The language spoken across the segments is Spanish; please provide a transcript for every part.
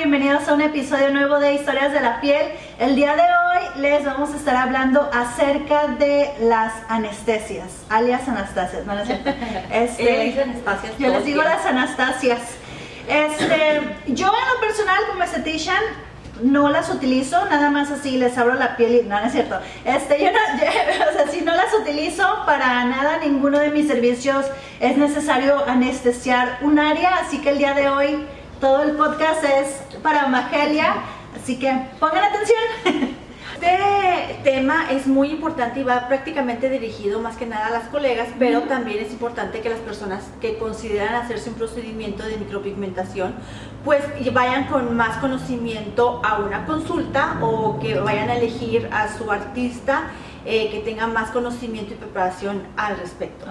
Bienvenidos a un episodio nuevo de Historias de la Piel. El día de hoy les vamos a estar hablando acerca de las anestesias, alias anastasias, ¿no es cierto? Este, anastasias yo les digo las anastasias. Este, yo en lo personal como estetician no las utilizo, nada más así les abro la piel y no, no es cierto. Este, yo no, o sea, si no las utilizo para nada, ninguno de mis servicios es necesario anestesiar un área, así que el día de hoy todo el podcast es para Magelia, así que pongan atención. Este tema es muy importante y va prácticamente dirigido más que nada a las colegas, pero también es importante que las personas que consideran hacerse un procedimiento de micropigmentación, pues vayan con más conocimiento a una consulta o que vayan a elegir a su artista eh, que tenga más conocimiento y preparación al respecto.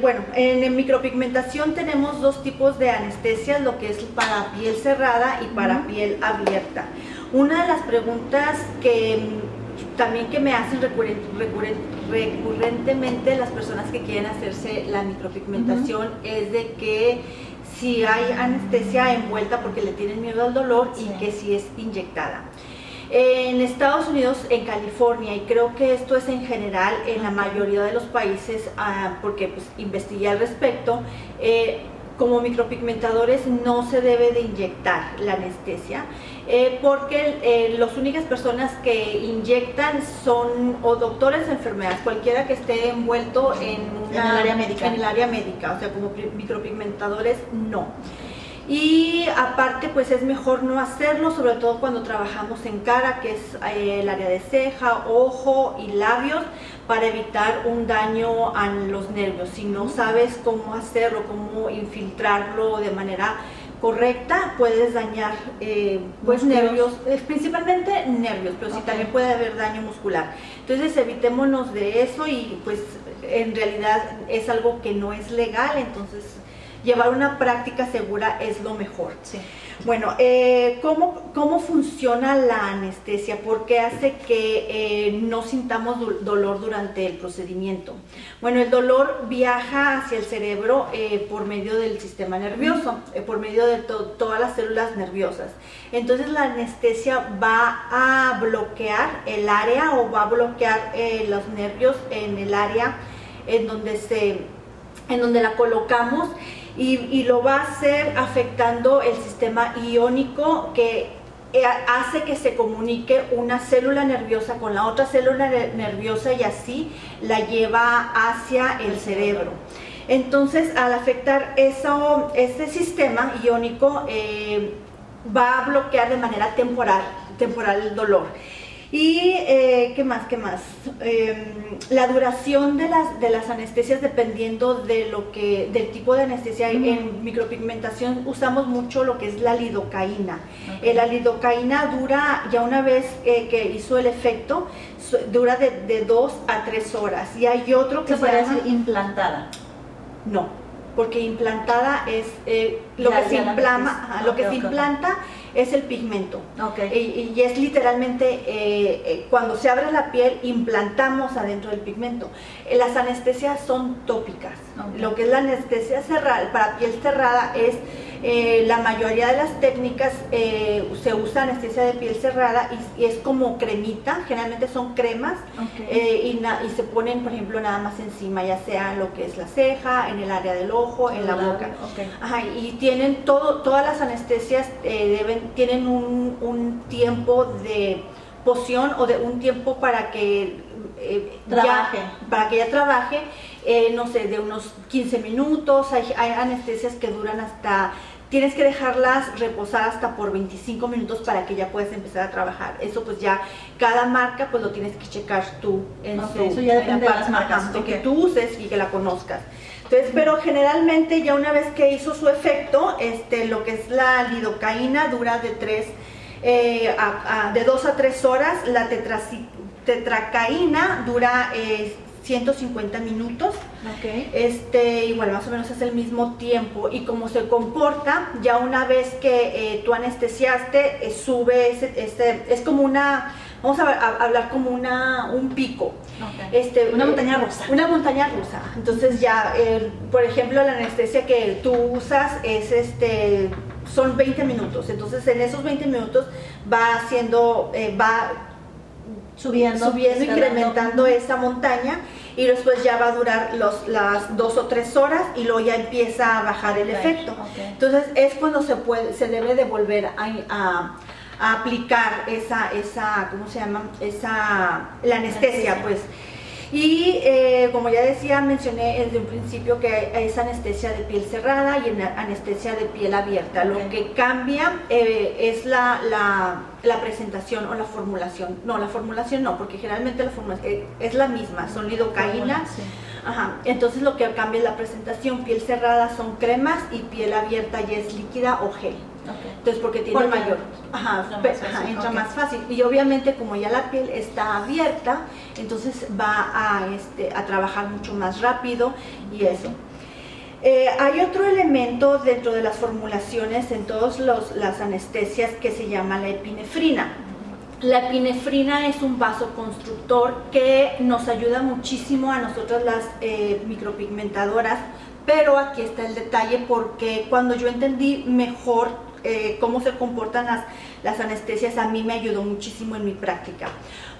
bueno, en, micropigmentación tenemos dos tipos de anestesias, lo que es para piel cerrada y para piel abierta. Una de las preguntas que mm, también que me hacen recurrentemente las personas que quieren hacerse la micropigmentación es de que si hay anestesia envuelta porque le tienen miedo al dolor y que si es inyectada. En Estados Unidos, en California, y creo que esto es en general en la mayoría de los países, ah, porque pues, investigué al respecto, eh, como micropigmentadores no se debe de inyectar la anestesia, eh, porque eh, las únicas personas que inyectan son o doctores de enfermedades, cualquiera que esté envuelto en, el área médica. En el área médica, o sea, como micropigmentadores no. Y aparte, pues es mejor no hacerlo, sobre todo cuando trabajamos en cara, que es eh, el área de ceja, ojo y labios, para evitar un daño a los nervios. Si no sabes cómo hacerlo, cómo infiltrarlo de manera correcta, puedes dañar eh, pues nervios, eh, principalmente nervios, pero sí también puede haber daño muscular. Entonces evitémonos de eso y pues en realidad es algo que no es legal, entonces llevar una práctica segura es lo mejor. Bueno, eh, ¿cómo, funciona la anestesia? ¿Por qué hace que eh, no sintamos dolor durante el procedimiento? Bueno, el dolor viaja hacia el cerebro eh, por medio del sistema nervioso, por medio de todas las células nerviosas. Entonces la anestesia va a bloquear el área o va a bloquear los nervios en el área en donde, se, en donde la colocamos y, lo va a hacer afectando el sistema iónico que eh, hace que se comunique una célula nerviosa con la otra célula nerviosa y así la lleva hacia el cerebro. Entonces, al afectar eso, ese sistema iónico, eh, va a bloquear de manera temporal, temporal el dolor. Y, eh, ¿qué más? ¿Qué más? Em, la duración de las, de las anestesias dependiendo de lo que, del tipo de anestesia. En micropigmentación usamos mucho lo que es la lidocaína. Eh, la lidocaína dura, ya una vez eh, que hizo el efecto, dura de, de, dos a tres horas. Y hay otro que se, puede decir implantada. No, porque implantada es lo, que se implama, lo que se implanta es el pigmento. Y, es literalmente eh, eh, cuando se abre la piel implantamos adentro del pigmento. Eh, las anestesias son tópicas. Lo que es la anestesia cerrada, para piel cerrada es la mayoría de las técnicas se usa anestesia de piel cerrada y, es como cremita, generalmente son cremas y, se ponen, por ejemplo, nada más encima, ya sea lo que es la ceja, en el área del ojo, en la boca. y tienen todo, todas las anestesias deben tienen un, tiempo de poción o de un tiempo para que eh, trabaje. para que ella trabaje, eh, no sé, de unos 15 minutos, hay, anestesias que duran hasta, tienes que dejarlas reposar hasta por 25 minutos para que ya puedas empezar a trabajar. Eso pues ya, cada marca pues lo tienes que checar tú en su, Eso ya depende de las marcas. que tú uses y que la conozcas. Entonces, pero generalmente ya una vez que hizo su efecto, este, lo que es la lidocaína dura de tres, eh, de 2 a 3 horas, la tetracaína dura 150 eh, minutos. Okay. Este, igual más o menos es el mismo tiempo. Y como se comporta, ya una vez que eh, tú anestesiaste, sube ese, este, es como una vamos a, hablar como una, un pico. Este, una montaña rusa. Una montaña rusa. Entonces ya, por ejemplo, la anestesia que tú usas es este son 20 minutos. Entonces en esos 20 minutos va haciendo, eh, va subiendo, subiendo incrementando esa montaña y después ya va a durar los, las dos o tres horas y luego ya empieza a bajar el efecto. Entonces es cuando se puede, se debe de volver a, aplicar esa, esa, ¿cómo se llama? Esa, la anestesia, pues. Y eh, como ya decía, mencioné desde un principio que es anestesia de piel cerrada y anestesia de piel abierta. Lo que cambia eh, es la, la, presentación o la formulación. No, la formulación no, porque generalmente la formulación eh, es la misma, son lidocaína. Ajá. Entonces lo que cambia es la presentación. Piel cerrada son cremas y piel abierta ya es líquida o gel. Entonces, porque tiene mayor, ajá, entra más fácil. Y obviamente como ya la piel está abierta, entonces va a, este, a trabajar mucho más rápido y eso. Eh, hay otro elemento dentro de las formulaciones en todas las anestesias que se llama la epinefrina. La epinefrina es un vasoconstructor que nos ayuda muchísimo a nosotras las eh, micropigmentadoras, pero aquí está el detalle porque cuando yo entendí mejor eh, cómo se comportan las, las anestesias a mí me ayudó muchísimo en mi práctica.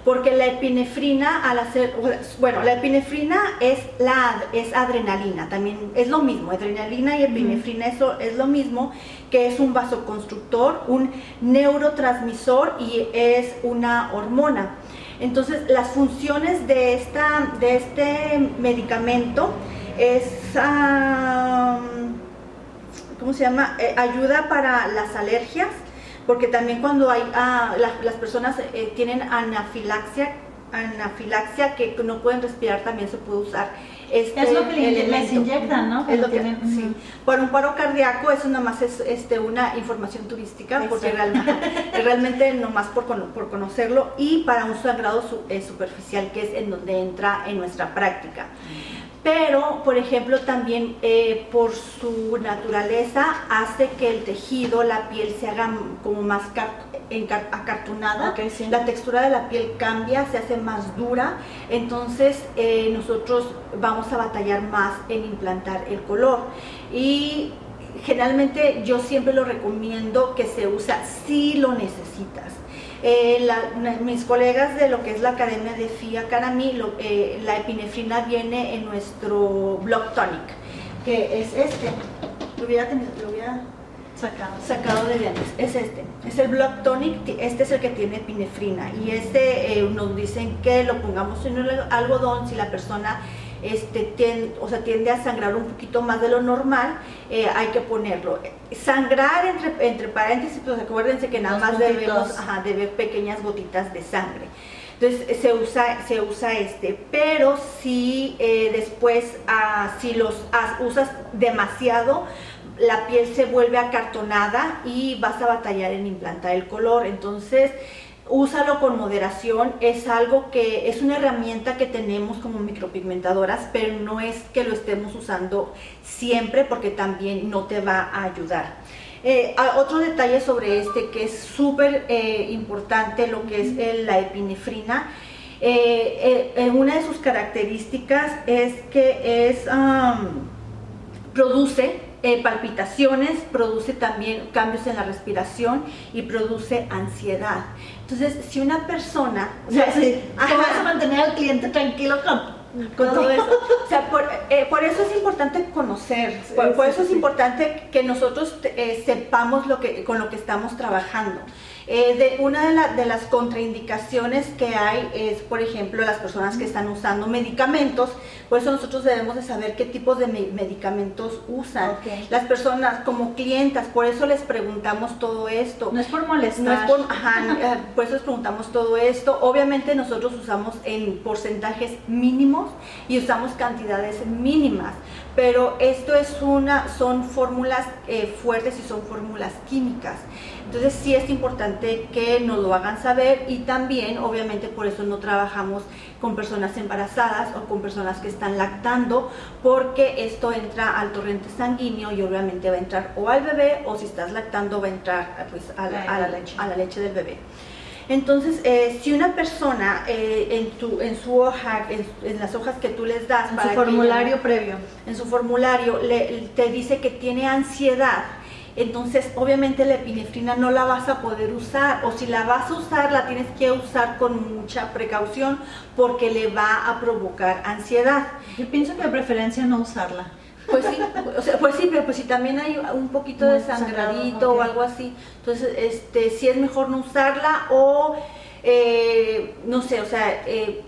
Porque la epinefrina, al hacer, bueno, la epinefrina es, la, es adrenalina, también es lo mismo, adrenalina y epinefrina eso es lo mismo, que es un vasoconstructor, un neurotransmisor y es una hormona. Entonces, las funciones de, esta, de este medicamento es... ¿cómo se llama? Eh, ayuda para las alergias, porque también cuando hay, ah, las, personas eh, tienen anafilaxia, anafilaxia que no pueden respirar, también se puede usar. Este es lo que les inyectan, ¿no? Es lo que, sí. Para un paro cardíaco eso nada más es este, una información turística, porque realmente, realmente nomás por, por conocerlo, y para un sangrado eh, superficial, que es en donde entra en nuestra práctica pero por ejemplo también eh, por su naturaleza hace que el tejido, la piel se haga como más acartonada, la textura de la piel cambia, se hace más dura, entonces eh, nosotros vamos a batallar más en implantar el color. Y generalmente yo siempre lo recomiendo que se usa si lo necesitas eh, mis colegas de lo que es la Academia de FIA Carami, eh, la epinefrina viene en nuestro Block Tonic, que es este. Lo hubiera, sacado. de antes. Es este. Es el Block Tonic, este es el que tiene epinefrina. Y este eh, nos dicen que lo pongamos en el algodón si la persona este, tiende, o sea, tiende a sangrar un poquito más de lo normal, eh, hay que ponerlo. Sangrar entre, entre paréntesis, pues acuérdense que nada más debemos de ver pequeñas gotitas de sangre. Entonces se usa, se usa este, pero si eh, después, ah, si los usas demasiado, la piel se vuelve acartonada y vas a batallar en implantar el color. Entonces, úsalo con moderación, es algo que es una herramienta que tenemos como micropigmentadoras, pero no es que lo estemos usando siempre porque también no te va a ayudar. Eh, otro detalle sobre este que es súper eh, importante, lo que es la epinefrina, eh, una de sus características es que es, produce palpitaciones, produce también cambios en la respiración y produce ansiedad. Entonces, si una persona... O sea, vas a mantener al cliente tranquilo con, todo eso. O sea, eh, por, eso es importante conocer, por, eso es importante que nosotros eh, sepamos lo que, con lo que estamos trabajando. Eh, de, una de, las contraindicaciones que hay es, por ejemplo, las personas que están usando medicamentos, por eso nosotros debemos de saber qué tipos de medicamentos usan. Las personas como clientas, por eso les preguntamos todo esto. No es por molestar. No es por, eh, por eso les preguntamos todo esto. Obviamente nosotros usamos en porcentajes mínimos y usamos cantidades mínimas, pero esto es una, son fórmulas eh, fuertes y son fórmulas químicas. Entonces sí es importante que nos lo hagan saber y también obviamente por eso no trabajamos con personas embarazadas o con personas que están lactando porque esto entra al torrente sanguíneo y obviamente va a entrar o al bebé o si estás lactando va a entrar pues a la, leche. del bebé. Entonces, eh, si una persona eh, en, tu, en su hoja, en, las hojas que tú les das, en su formulario previo, en su formulario, le, te dice que tiene ansiedad, entonces obviamente la epinefrina no la vas a poder usar o si la vas a usar la tienes que usar con mucha precaución porque le va a provocar ansiedad. Yo pienso que de preferencia no usarla. Pues sí, o sea, pues sí, pero pues si también hay un poquito de sangradito o algo así, entonces este sí es mejor no usarla o eh, no sé, o sea, eh,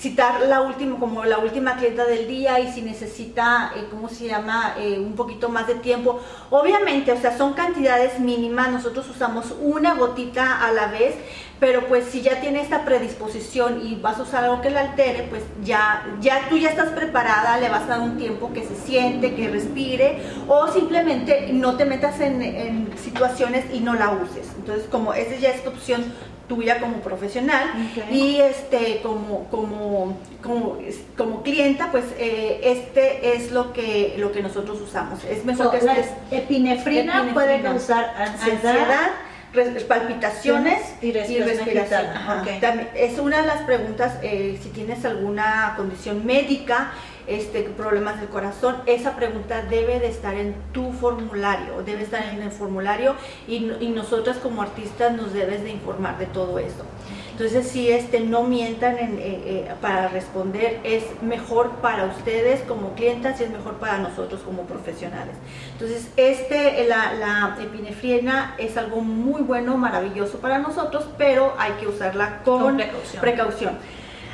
citar la última, como la última clienta del día y si necesita, eh, ¿cómo se llama?, eh, un poquito más de tiempo. Obviamente, o sea, son cantidades mínimas, nosotros usamos una gotita a la vez, pero pues si ya tiene esta predisposición y vas a usar algo que la altere, pues ya, ya tú ya estás preparada, le vas a dar un tiempo que se siente, que respire, o simplemente no te metas en, situaciones y no la uses. Entonces, como esa ya es tu opción tuya como profesional y este como como como como clienta pues eh, este es lo que lo que nosotros usamos. Es mejor que la epinefrina, puede causar ansiedad, palpitaciones y respiración. es una de las preguntas eh, si tienes alguna condición médica este, problemas del corazón, esa pregunta debe de estar en tu formulario, debe estar en el formulario y, y nosotras como artistas nos debes de informar de todo eso. Entonces, si este, no mientan en, eh, eh, para responder, es mejor para ustedes como clientas y es mejor para nosotros como profesionales. Entonces, este, la, la epinefrina es algo muy bueno, maravilloso para nosotros, pero hay que usarla con, precaución.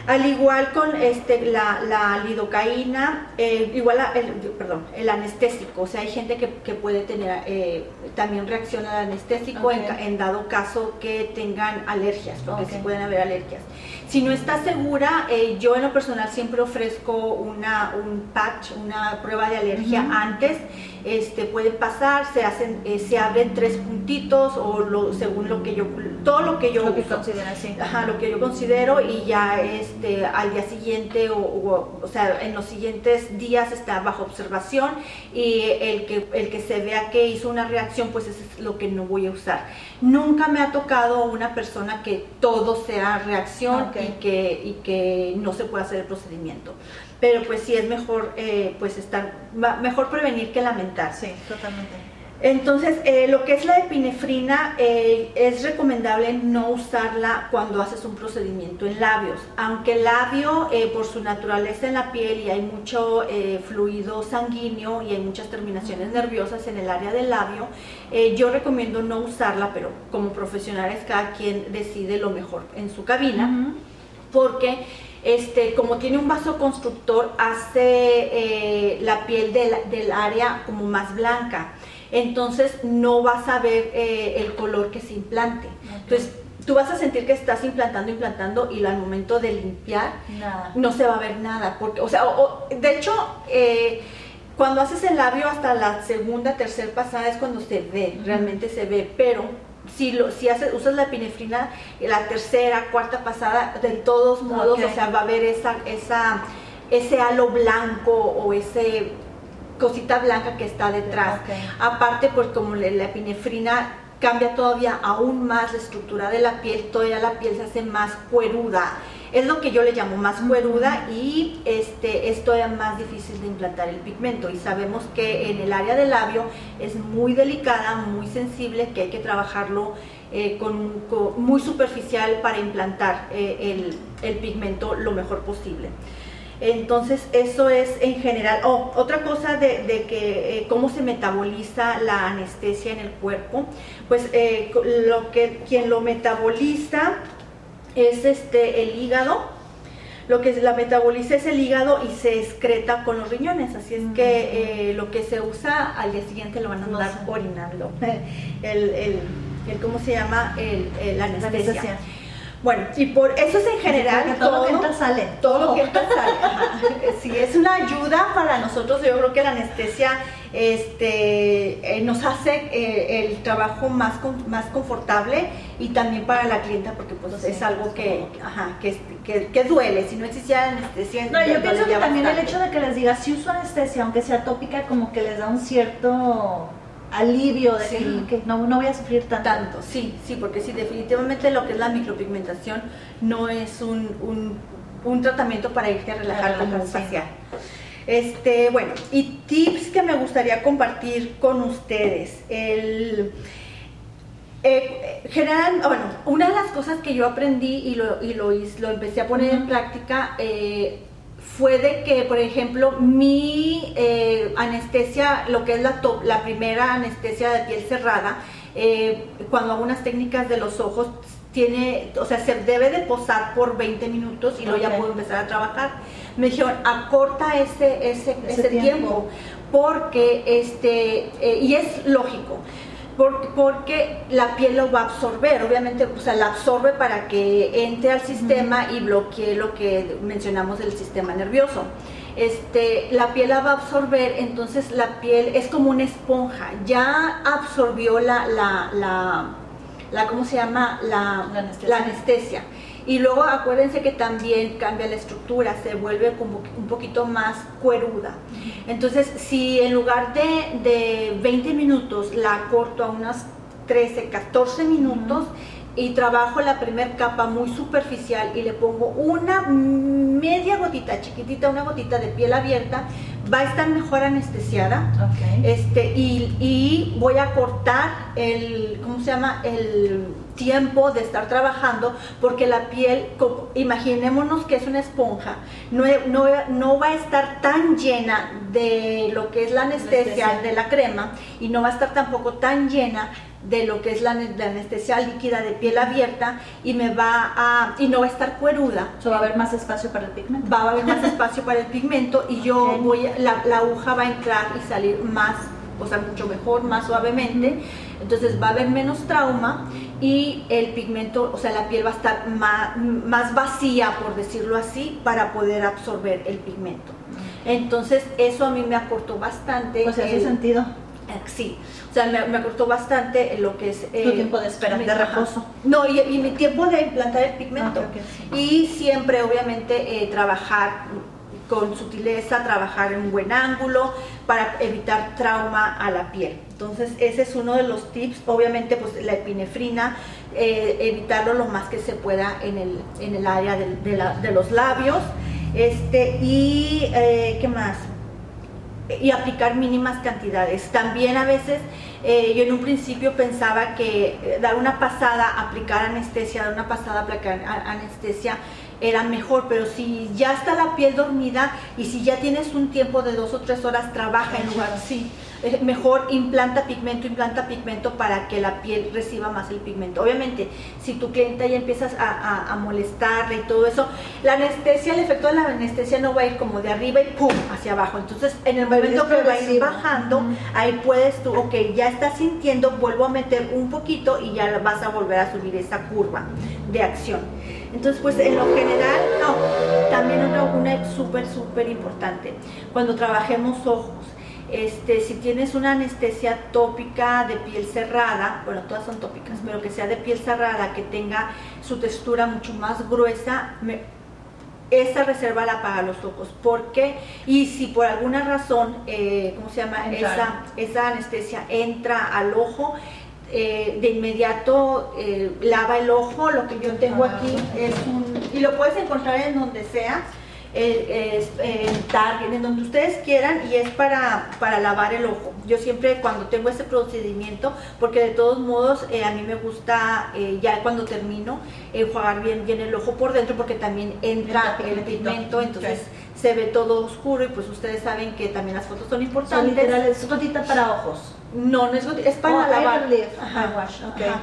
Al igual con este, la, lidocaína, eh, igual el, perdón, el anestésico, o sea, hay gente que, puede tener eh, también reacción al anestésico en, dado caso que tengan alergias, porque sí pueden haber alergias. Si no está segura, eh, yo en lo personal siempre ofrezco una, un patch, una prueba de alergia antes. Este, pueden pasar, se hacen, se abren tres puntitos o lo, según lo que yo, todo lo que yo lo que así. Ajá, lo que yo considero y ya este, al día siguiente o, o, sea, en los siguientes días está bajo observación y el que, el que se vea que hizo una reacción, pues eso es lo que no voy a usar. Nunca me ha tocado una persona que todo sea reacción y, que, y que no se pueda hacer el procedimiento. Pero pues sí es mejor eh, pues estar, mejor prevenir que lamentar. Sí, totalmente. Entonces, eh, lo que es la epinefrina eh, es recomendable no usarla cuando haces un procedimiento en labios, aunque el labio por su naturaleza en la piel y hay mucho fluido sanguíneo y hay muchas terminaciones nerviosas en el área del labio, yo recomiendo no usarla, pero como profesionales cada quien decide lo mejor en su cabina, porque este, como tiene un vaso constructor, hace eh, la piel del, área como más blanca. Entonces no vas a ver eh, el color que se implante. Entonces tú vas a sentir que estás implantando, implantando y al momento de limpiar no se va a ver nada. Porque, o sea, de hecho, eh, cuando haces el labio hasta la segunda, tercera pasada es cuando se ve, realmente se ve, pero si, lo, si haces, usas la epinefrina, la tercera, cuarta pasada, de todos modos, o sea, va a haber esa, esa, ese halo blanco o ese cosita blanca que está detrás. Aparte, pues como la, epinefrina cambia todavía aún más la estructura de la piel, todavía la piel se hace más cueruda es lo que yo le llamo más cueruda y este, es todavía más difícil de implantar el pigmento. Y sabemos que en el área del labio es muy delicada, muy sensible, que hay que trabajarlo eh, con, muy superficial para implantar eh, el, pigmento lo mejor posible. Entonces eso es en general. Oh, otra cosa de, que eh, cómo se metaboliza la anestesia en el cuerpo, pues lo que quien lo metaboliza es este, el hígado. Lo que la metaboliza es el hígado y se excreta con los riñones. Así es que eh, lo que se usa al día siguiente lo van a andar orinando. el, el, el, ¿cómo se llama? El, el anestesia. Bueno, y por eso es en general todo, lo que entra sale. Todo lo que entra sale. Sí, es una ayuda para nosotros. Yo creo que la anestesia este, eh, nos hace eh, el trabajo más, más confortable y también para la clienta porque pues es algo que, ajá, que, que, duele. Si no existiera anestesia... No, yo pienso que también el hecho de que les diga si uso anestesia, aunque sea tópica, como que les da un cierto alivio de que, no, no, voy a sufrir tanto. tanto. Sí, sí, porque sí, definitivamente lo que es la micropigmentación no es un, un, un tratamiento para irte a relajar como un facial. Este, bueno, y tips que me gustaría compartir con ustedes. El, eh, general, bueno, una de las cosas que yo aprendí y lo, y lo, lo empecé a poner en práctica eh, fue de que, por ejemplo, mi eh, anestesia, lo que es la, la primera anestesia de piel cerrada, cuando hago unas técnicas de los ojos, tiene, o sea, se debe de posar por 20 minutos y luego ya puedo empezar a trabajar. Me dijeron, acorta ese, ese, ese, tiempo. porque, este, y es lógico, porque, la piel lo va a absorber, obviamente, o sea, la absorbe para que entre al sistema y bloquee lo que mencionamos del sistema nervioso. Este, la piel la va a absorber, entonces la piel es como una esponja, ya absorbió la, la, la, la ¿cómo se llama? La, La anestesia. Y luego acuérdense que también cambia la estructura, se vuelve como un poquito más cueruda. Entonces, si en lugar de, de 20 minutos la corto a unos 13, 14 minutos, y trabajo la primera capa muy superficial y le pongo una media gotita chiquitita, una gotita de piel abierta, va a estar mejor anestesiada. Este, y, y, voy a cortar el, ¿cómo se llama? El tiempo de estar trabajando porque la piel, imaginémonos que es una esponja, no, no, no va a estar tan llena de lo que es la anestesia, de la crema y no va a estar tampoco tan llena de lo que es la, anestesia líquida de piel abierta y me va a y no va a estar cueruda. va a haber más espacio para el pigmento. Va a haber más espacio para el pigmento y yo voy la, la aguja va a entrar y salir más, o sea, mucho mejor, más suavemente. Entonces va a haber menos trauma y el pigmento, o sea, la piel va a estar más, más vacía, por decirlo así, para poder absorber el pigmento. Entonces eso a mí me acortó bastante. Pues hace sentido. Eh, sí, o sea, me, me, acortó bastante lo que es... el tiempo de espera, de reposo. No, y, mi tiempo de implantar el pigmento. Ah, y siempre, obviamente, eh, trabajar con sutileza, trabajar en un buen ángulo para evitar trauma a la piel. Entonces ese es uno de los tips, obviamente pues la epinefrina, eh, evitarlo lo más que se pueda en el, en el área de, los labios. Este, y eh, qué más, y aplicar mínimas cantidades. También a veces eh, yo en un principio pensaba que dar una pasada, aplicar anestesia, dar una pasada, aplicar anestesia era mejor, pero si ya está la piel dormida y si ya tienes un tiempo de dos o tres horas, trabaja en lugar así. Eh, mejor implanta pigmento, implanta pigmento para que la piel reciba más el pigmento. Obviamente, si tu clienta ya empiezas a, a, molestarle y todo eso, la anestesia, el efecto de la anestesia no va a ir como de arriba y pum, hacia abajo. Entonces, en el momento que va a ir bajando, ahí puedes tú, ok, ya estás sintiendo, vuelvo a meter un poquito y ya vas a volver a subir esa curva de acción. Entonces, pues en lo general, no, también una, una súper, súper importante. Cuando trabajemos ojos, este, si tienes una anestesia tópica de piel cerrada, bueno, todas son tópicas, pero que sea de piel cerrada, que tenga su textura mucho más gruesa, esa reserva la para los ojos. ¿Por qué? Y si por alguna razón, eh, ¿cómo se llama? Esa, esa anestesia entra al ojo, eh, de inmediato eh, lava el ojo, lo que yo tengo aquí es un, y lo puedes encontrar en donde sea, eh, en Target, en donde ustedes quieran y es para, para lavar el ojo. Yo siempre cuando tengo ese procedimiento, porque de todos modos a mí me gusta ya cuando termino enjuagar bien, bien el ojo por dentro porque también entra el pigmento, entonces se ve todo oscuro y pues ustedes saben que también las fotos son importantes. Son gotita para ojos. No, no es es para oh, lavar.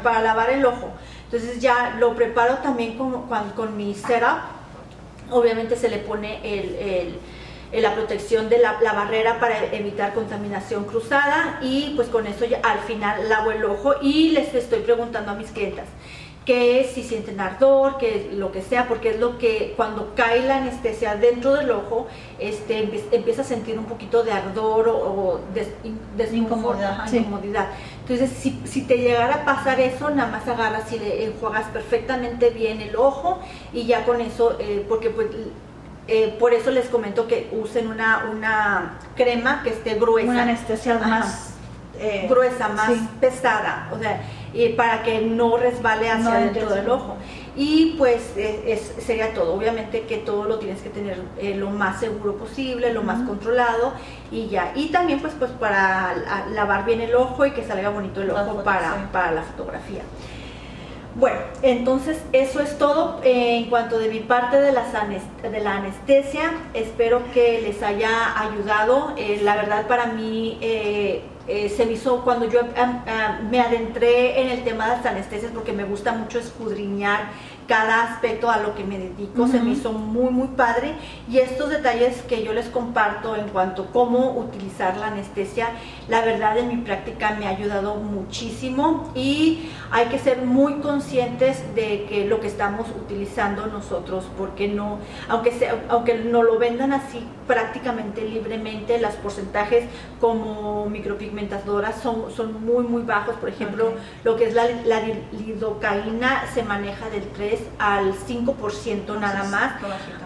para lavar el ojo. Entonces ya lo preparo también con, con, mi setup. Obviamente se le pone el, la protección de la, la, barrera para evitar contaminación cruzada y pues con eso ya al final lavo el ojo y les estoy preguntando a mis clientas que si sienten ardor, que lo que sea, porque es lo que cuando cae la anestesia dentro del ojo, este, empieza a sentir un poquito de ardor o, des, incomodidad. Entonces, si, si, te llegara a pasar eso, nada más agarras y le enjuagas perfectamente bien el ojo y ya con eso, eh, porque pues eh, por eso les comento que usen una, una crema que esté gruesa. Una anestesia más eh, gruesa, más pesada, o sea, y para que no resbale hacia dentro del ojo. y pues eh, es, sería todo. Obviamente que todo lo tienes que tener eh, lo más seguro posible, lo más controlado y ya. Y también pues, pues para lavar bien el ojo y que salga bonito el ojo para, para la fotografía. Bueno, entonces eso es todo eh, en cuanto de mi parte de, las de la anestesia. Espero que les haya ayudado. la verdad para mí se me hizo cuando yo me adentré en el tema de las anestesias porque me gusta mucho escudriñar cada aspecto a lo que me dedico, se me hizo muy, muy padre. Y estos detalles que yo les comparto en cuanto a cómo utilizar la anestesia, la verdad en mi práctica me ha ayudado muchísimo y hay que ser muy conscientes de que lo que estamos utilizando nosotros, porque no, aunque, sea, aunque no lo vendan así prácticamente libremente, los porcentajes como micropigmentadoras son, son muy, muy bajos. Por ejemplo, lo que es la, la lidocaína se maneja del 3 al 5% nada más.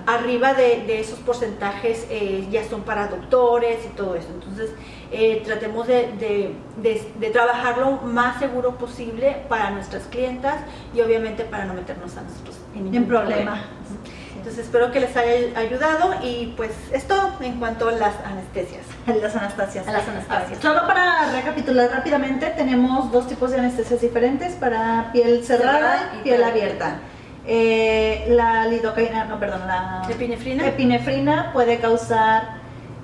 Arriba de, esos porcentajes eh, ya son para doctores y todo eso. Entonces, eh, tratemos de, trabajar lo más seguro posible para nuestras clientas y obviamente para no meternos a nosotros en ningún problema. Entonces espero que les haya ayudado y pues es todo en cuanto a las anestesias. Las anestesias. las anestesias. Solo para recapitular rápidamente, tenemos dos tipos de anestesias diferentes para piel cerrada, y piel abierta. Eh, la lidocaína, no, perdón, la epinefrina, epinefrina puede causar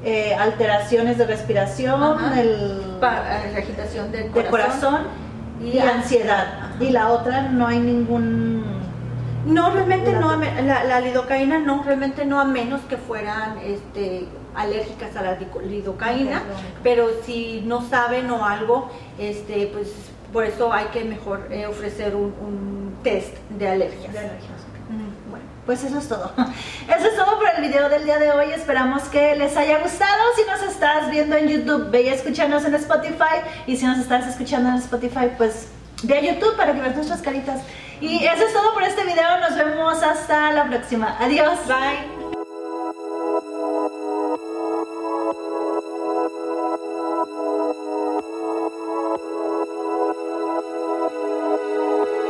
eh, alteraciones de respiración, el, eh, agitación del corazón, y, ansiedad. Y la otra no hay ningún... No, realmente no, la, la, lidocaína no, realmente no, a menos que fueran este, alérgicas a la lidocaína, pero si no saben o algo, este, pues por eso hay que mejor eh, ofrecer un, test de alergias. Bueno, pues eso es todo. Eso es todo por el video del día de hoy. Esperamos que les haya gustado. Si nos estás viendo en YouTube, ve y escúchanos en Spotify. Y si nos estás escuchando en Spotify, pues ve a YouTube para que veas nuestras caritas. Y eso es todo por este video. Nos vemos hasta la próxima. Adiós. Bye.